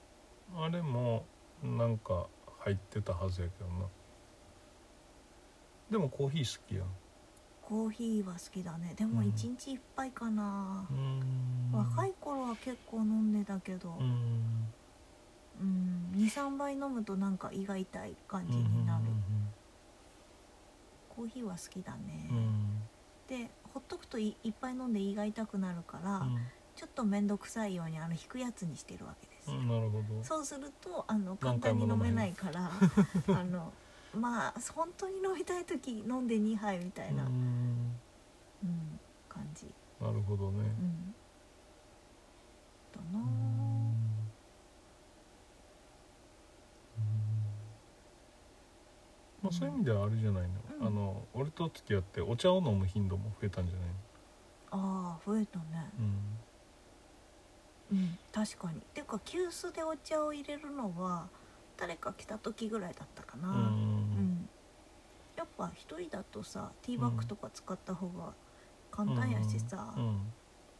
あれもなんか入ってたはずやけどなでもコーヒー好きやん。
コーヒーは好きだね。でも
うん。
1日1杯かな。
う、ん。
若い頃は結構飲んでたけど、
うん。
うん、23杯飲むとなんか胃が痛い感じになる、コーヒーは好きだね、でほっとくといいっぱい飲んで胃が痛くなるから、
うん。
ちょっと面倒くさいようにあの引くやつにしてるわけですよ、
うんなるほど。
そうするとあの簡単に飲め
ない
から あのまあ本当に飲みたい時飲んで2杯みたいな、
う
うん
ん
感じ、
なるほどね。
うん、だな。
うん。まあそういう意味ではあれじゃないの、
うん。
あの俺と付き合ってお茶を飲む頻度も増えたんじゃない
ああ増えたね。
の
うん確かに。っていうか急須でお茶を入れるのは誰か来た時ぐらいだったかな、
うん、
うん。やっぱ一人だとさティーバッグとか使った方が簡単やしさ、
うん。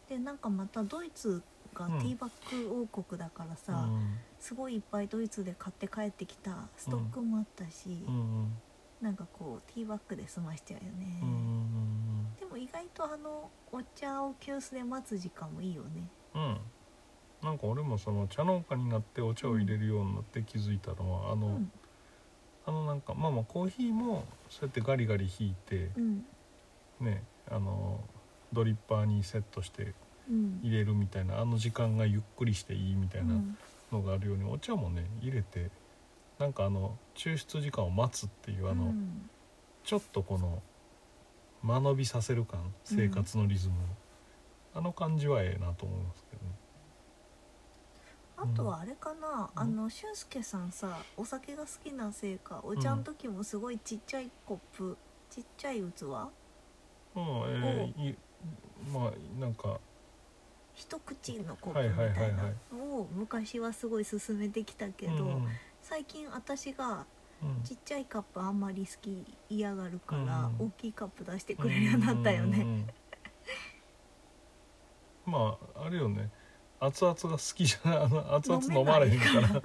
でなんかまたドイツが
うん。
ティーバッグ王国だからさ、
うん。
すごいいっぱいドイツで買って帰ってきたストックもあったし、
うん。
なんかこうティーバッグで済ましちゃうよね、でも意外とあのお茶を急須で待つ時間もいいよね
なんか俺もその茶農家になってお茶を入れるようになって気づいたのはあの、
うん。
あのなんかまあまあコーヒーもそうやってガリガリ引いて
うん。
ねあのドリッパーにセットして
うん。
入れるみたいなあの時間がゆっくりしていいみたいな
うん。
のがあるようにお茶もね入れてなんかあの抽出時間を待つっていうあの、
うん。
ちょっとこの間延びさせる感生活のリズムを、あの感じはええなと思いますけどね
あとはあれかな、
うん。
あの俊介さんさお酒が好きなせいかお茶の時もすごいちっちゃいコップちっちゃい器？
うんえーいまあなんか
一口のコップみたいないのを昔はすごい勧めてきたけど、
うん
最近私が
うん。
ちっちゃいカップあんまり好き嫌がるから、
うん
大きいカップ出してくれるようになったよね、
まああれよね熱々が好きじゃない あの熱々飲まれへんから。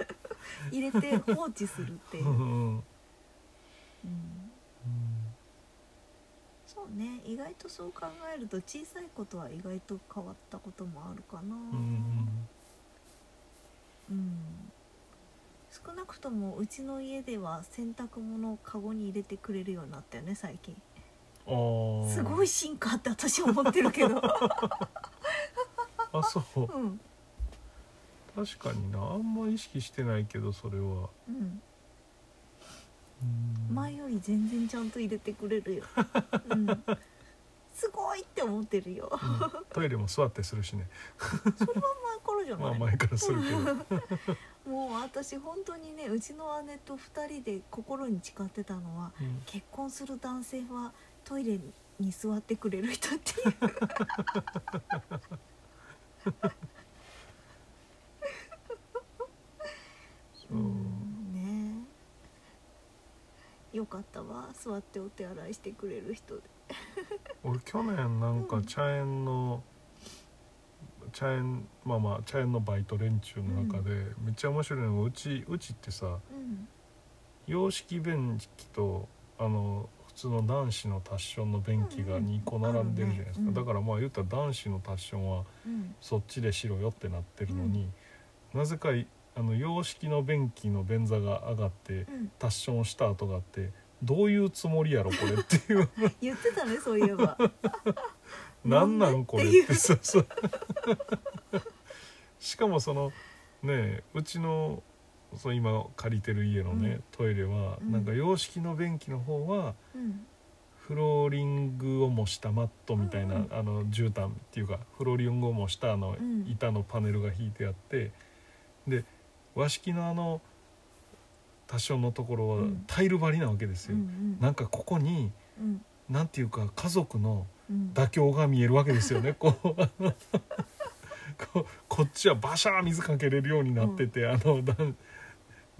入れて放置するっていう。う、
んうん。
うん。そうね。意外とそう考えると小さいことは意外と変わったこともあるかな。
うん
うん。少なくともうちの家では洗濯物をカゴに入れてくれるようになったよね最近。すごい進化って私思ってるけど
あそう。
うん。
確かにな。あんま意識してないけどそれは。
うん。
うん。
前より全然ちゃんと入れてくれるよ、うん、すごいって思ってるよ。
うん。トイレも座ってするしね。
それは前からじゃない、
まあ前からするけど。
もう私本当にねうちの姉と2人で心に誓ってたのは
うん。
結婚する男性はトイレに座ってくれる人っていう
そう。
うんね。えよかったわ。座ってお手洗いしてくれる人で。
俺去年なんか茶園の茶園まあまあ茶園のバイト連中の中でめっちゃ面白いのがうちうちってさ
うん。
洋式便器とあの普通の男子のタッションの便器が
うんうん
2個並んでるじゃないですか、
あるねうん
だからまあ言ったら男子のタッションは
うん。
そっちでしろよってなってるのに、なぜかいあの洋式の便器の便座が上がって
うん。
タッションをした後があってどういうつもりやろこれっていう。
言ってたねそういえば。
なんなんこれっ
って
そうそう。しかもそのねうちのそう今借りてる家のね、
うん。
トイレは、
うん。
なんか洋式の便器の方は
うん。
フローリングを模したマットみたいな、
うん。
あの絨毯っていうかフローリングを模したあの
うん。
板のパネルが引いてあってで和式のあの多少のところは
うん。
タイル張りなわけですよ、
うんうん。
なんかここに
うん。
なんていうか家族の
うん。
妥協が見えるわけですよね。こうここっちはバシャー水かけれるようになってて、あの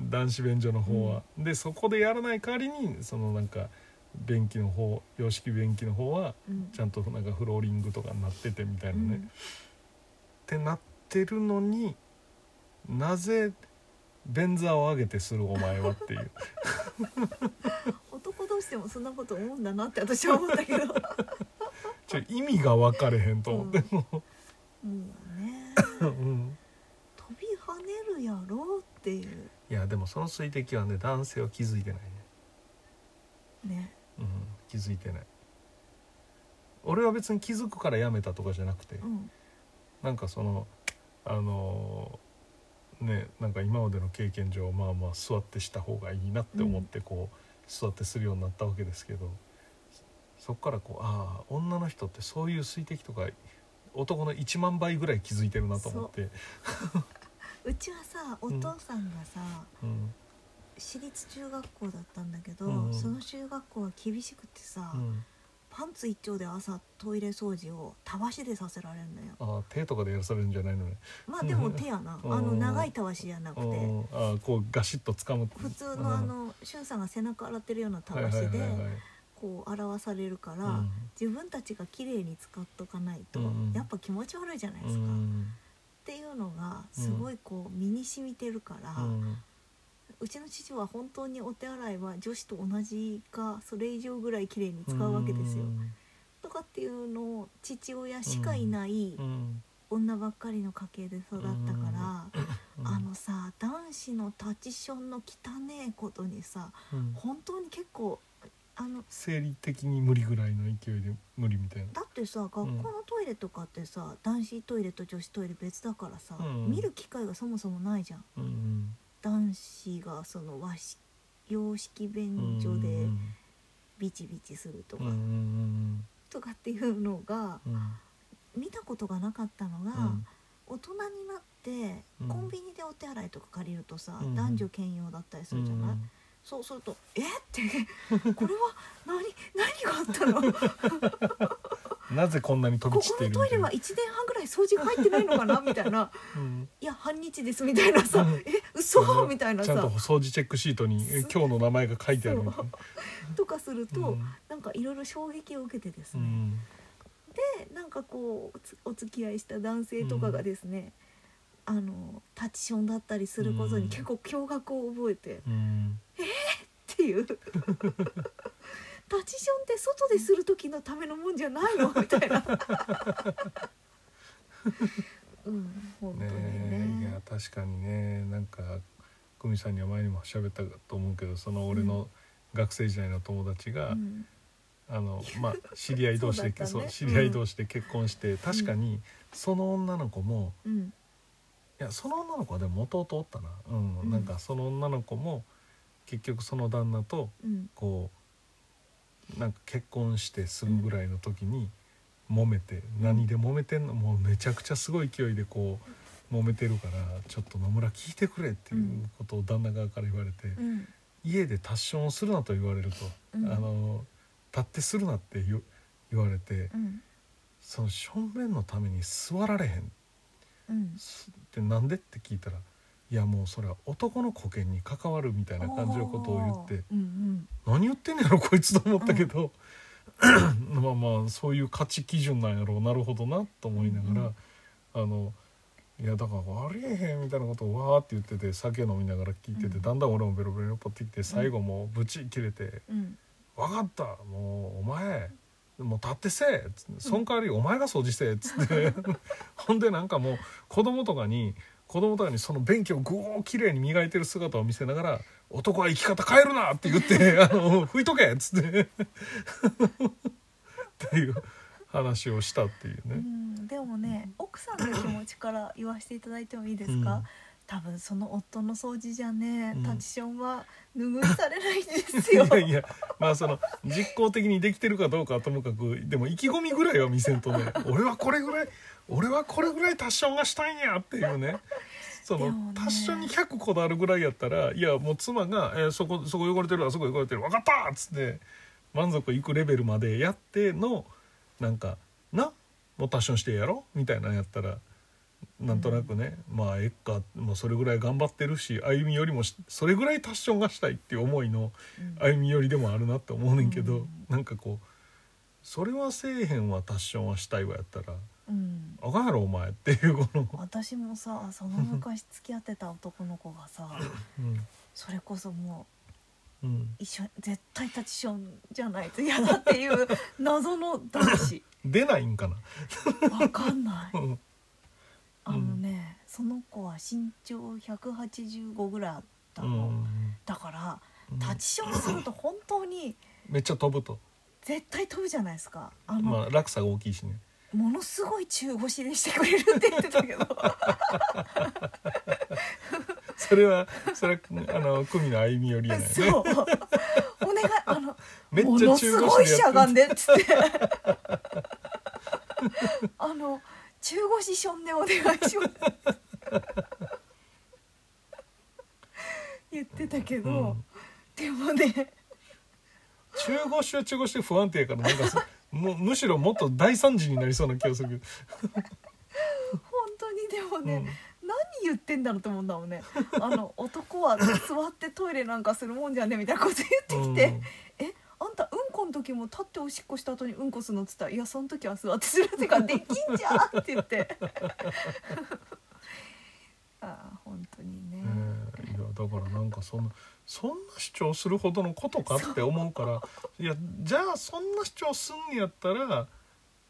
男男子便所の方は、でそこでやらない代わりにそのなんか便器の方洋式便器の方は
うん。
ちゃんとなんかフローリングとかになっててみたいなね、っ
うん。
てなってるのになぜ便座を上げてするお前はっていう。
男同士でもそんなこと思うんだなって私は思ったけど。も
ちょ意味が分かれへんと思って、も
う。ね
う うん。
飛び跳ねるやろうっていう
いやでもその水滴はね男性は気づいてないね。
ね。
うん、気づいてない。俺は別に気づくからやめたとかじゃなくて、
うん。
なんかそのあのーねなんか今までの経験上まあまあ座ってした方がいいなって思ってこう、座ってするようになったわけですけどそそっからこうああ女の人ってそういう水滴とか男の1万倍ぐらい気づいてるなと思って
うちはさお父さんがさ、
うん。
私立中学校だったんだけど、
うん
その中学校は厳しくてさ、
うん、
パンツ一丁で朝トイレ掃除をたわしでさせられるのよ。
ああ手とかでやらされるんじゃないのね。
まあでも手やな。
うん。
あの長いたわしじゃなくて。
うん。ああこうガシッと掴む。
普通のあのしゅんさんが背中洗ってるようなたわしでこう洗わされるから、
うん。
自分たちが綺麗に使っとかないと、
うん
やっぱ気持ち悪いじゃないで
う
すか、いうのがすごいこう身に染みてるから、
う
うんちの父は本当にお手洗いは女子と同じかそれ以上ぐらい綺麗に使うわけですよ。とかっていうのを父親しかいない
うん。
女ばっかりの家系で育ったから、
うん。
あのさ男子のタチションの汚ねえことにさ
うん。
本当に結構あの
生理的に無理ぐらいの勢いで無理みたいな。
だってさ学校のトイレとかってさ、男子トイレと女子トイレ別だからさ、
うん。
見る機会がそもそもないじゃん。
うん。
男子がその和式洋式便
うん。
所でビチビチするとか、
うんうん
とかっていうのが
うん
見たことがなかったのが、
うん。
大人になって
うん。
コンビニでお手洗いとか借りるとさ、
うん。
男女兼用だったりするじゃない、
うん
そうすると「え？っ?」て「これは何？何があったの? 」
なぜこんなに飛び
ここ
散っているみたいな
のトイレは1年半ぐらい掃除が入ってないのかな？みたいな。
うん。
いや半日ですみたいなさ。
うん。
え？嘘？みたいな
ちゃんと
さ
掃除チェックシートにえ？今日の名前が書いてある
とかすると、
うん。
なんかいろいろ衝撃を受けてですね、
うん。
でなんかこうつお付き合いした男性とかがですね、あのタッチションだったりすること
うん。
に結構驚愕を覚えて、っ
うん。
ていう。タッチションって外でする時のためのもんじゃないの？みたいな。うん本当
ね。
に
えいや
ね
確かにねなんか久美さんには前にも喋ったと思うけどその俺の学生時代の友達が、
うん。
あのまあ 知り合い同士で
そうね。
知り合い同士で結婚して、確かにその女の子も
うん。
いやその女の子はでも弟おったな、うん。
うん。
なんかその女の子も結局その旦那と
うん。
こうなんか結婚してすぐぐらいの時に揉めて、何で揉めてんの？もうめちゃくちゃすごい勢いでこう揉めてるからちょっと野村聞いてくれっていうことを旦那側から言われて、
うん。
家でタッションをするなと言われると、
うん。
あの立ってするなって言われて
うん。
その正面のために座られへん
うん。
すってなんでって聞いたらいやもうそれは男の保険に関わるみたいな感じのことを言って
うんうん。
何言ってんねやろこいつと思ったけど、まあまあそういう価値基準なんやろうなるほどなと思いながら、あのいやだからありえへんみたいなことをわーって言ってて酒飲みながら聞いてて、
うん。
だんだん俺もベロベロに酔っ払ってきて最後もうブチ切れて
うん「
分かったもうお前もう立ってせえ」つってその代わりお前が掃除せえ」っつって ほんでなんかもう子供とかに子供とかにその便器をぐおー綺麗に磨いてる姿を見せながら「男は生き方変えるな!」って言って「あの拭いとけ!」っつってっていう話をしたっていう
う
ね。
んでもね奥さんの気持ちから言わせていただいてもいいですか、
うん
多分その夫の掃除じゃね、
うん
タチションは拭いされないんですよ
いやいやまあその実効的にできてるかどうかはともかくでも意気込みぐらいは見せんとね俺はこれぐらい俺はこれぐらいタッションがしたいんやっていうねその
ね
タッションに100こだわるぐらいやったらいやもう妻が「えーそこそこ汚れてるあそこ汚れてる分かった!」っつって満足いくレベルまでやってのなんか「なもうタッションしてやろ?」みたいなのやったらなんとなくね、まあえっかもうそれぐらい頑張ってるし歩みよりもしそれぐらいタッションがしたいっていう思いの
うん。
歩み寄りでもあるなって思うねんけど、
うん。
なんかこうそれはせえへんわタッションはしたいわやったら
うん。
あかんやろお前っていうこの、
私もさその昔付き合ってた男の子がさ
うん。
それこそもう
うん、
一緒絶対タチションじゃないと嫌だっていう謎の男子。
出ないんかな、
わかんない。
うん
あのね、その子は身長185ぐらいあった
う
の、
ん。
だから
うん。
タチションすると本当に
めっちゃ飛ぶと。
絶対飛ぶじゃないですか。あの、
まあ落差が大きいしね。
ものすごい中腰でしてくれるって言ってたけど。
それはそれはあの組の歩み寄りやない
そう。
ね
お願いあの
めっ
も
ちゃ中
のすごい
腰でやって
しゃがんでっつって。あの中腰ションでお願いします。言ってたけど、
うん。
でもね。
中腰は中腰で不安定やからなんかそ もうむしろもっと大惨事になりそうな気がするけ
本当にでも
ど、
ね、何言ってんだろうと思うんだもんね。あの男は座ってトイレなんかするもんじゃねみたいなこと言ってきて、うん。この時も立っておしっこした後にうんこするのっつったら「いやその時は座ってするってかできんじゃん」って言って。ああ本当にね、
うんいやだからなんかそんなそんな主張するほどのことかって思うからいやじゃあそんな主張すんやったら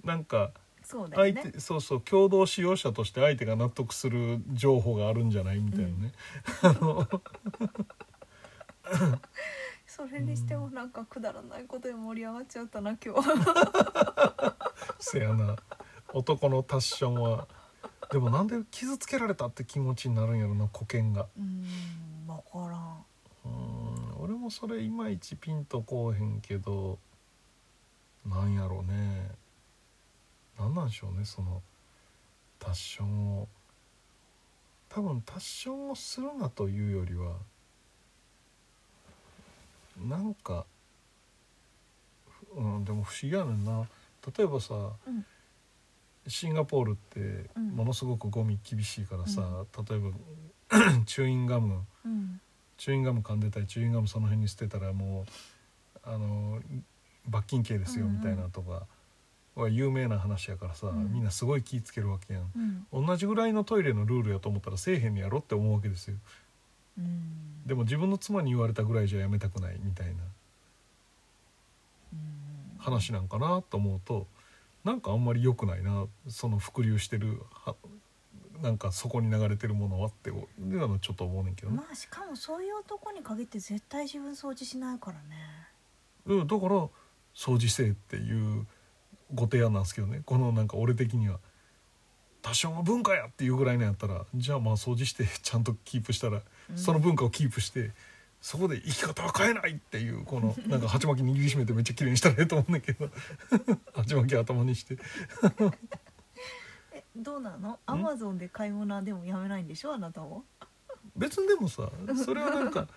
なんか
そうだ
相
よね。
手そうそう共同使用者として相手が納得する情報があるんじゃないみたいなね、あの
それにしてもなんかくだらないことで盛り上がっちゃったな今日。
せやな。男のタッションはでもなんで傷つけられたって気持ちになるんやろな保険が。
うん分からん。
うん俺もそれいまいちピンとこうへんけどなんやろうね。なんなんでしょうねそのタッションを。多分タッションをするなというよりはなんかうんでも不思議やねんな。例えばさ
うん。
シンガポールって
うん。
ものすごくゴミ厳しいからさ、例えば チューインガム。
うん。
チューインガム噛んでたりチューインガムその辺に捨てたらもうあの罰金刑ですよみたいなとかは有名な話やからさ、
うん。
みんなすごい気ぃつけるわけやん。
うん。
同じぐらいのトイレのルールやと思ったらせえへんのやろって思うわけですよ
うん。
でも自分の妻に言われたぐらいじゃやめたくないみたいな
うん。
話なんかなと思うとなんかあんまり良くないなその伏流してるはなんかそこに流れてるものはっていうのはちょっと思うねんけどね、
まあしかもそういう男に限って絶対自分掃除しないからね。
うん、だから掃除せえっていうご提案なんですけどね。このなんか俺的には多少の文化やっていうぐらいのやったらじゃあまあ掃除して ちゃんとキープしたら、
うん。
その文化をキープしてそこで生き方は変えないっていうこのなんか鉢巻き握りしめてめっちゃ綺麗にしたらええと思うんだけど 鉢巻き頭にして。
えどうなの？アマゾンで買い物はでもやめないんでしょ？あなたも
別にでもさそれはなんか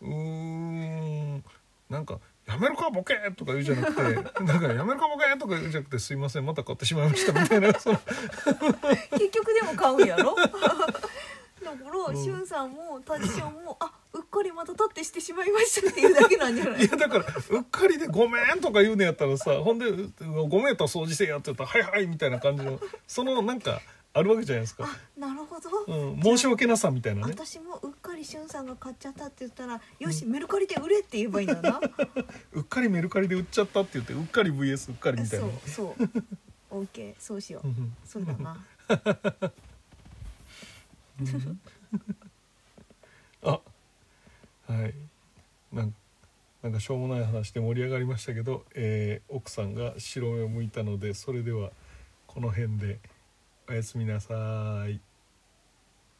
うーんなんか「やめるかボケ!」とか言うじゃなくて なんか「やめるかボケ!」とか言うんじゃなくて「すいませんまた買ってしまいました」みたいなその
結局でも買うんやろ？だから、
うん
しゅんさんもタジションもあうっかりまた立ってしてしまいましたっていうだけなんじゃない？
いやだからうっかりで「ごめん」とか言うのやったらさほんで「ごめんと掃除せえや」って言ったら「はいはい」みたいな感じのそのなんかあるわけじゃないですか、
あなるほど、
うん、申し訳なさみたいなね。
私もうっかりしゅんさんが買っちゃったって言ったら「よし、メルカリで売れ」って言えばいいんだな。
うっかりメルカリで売っちゃったって言ってうっかり VS うっかりみたいな。
そうそう。オッケーそうしよう。
うん
そうだな。
あはい。なんなんかしょうもない話で盛り上がりましたけど、えー奥さんが白目を向いたのでそれではこの辺でおやすみなさい。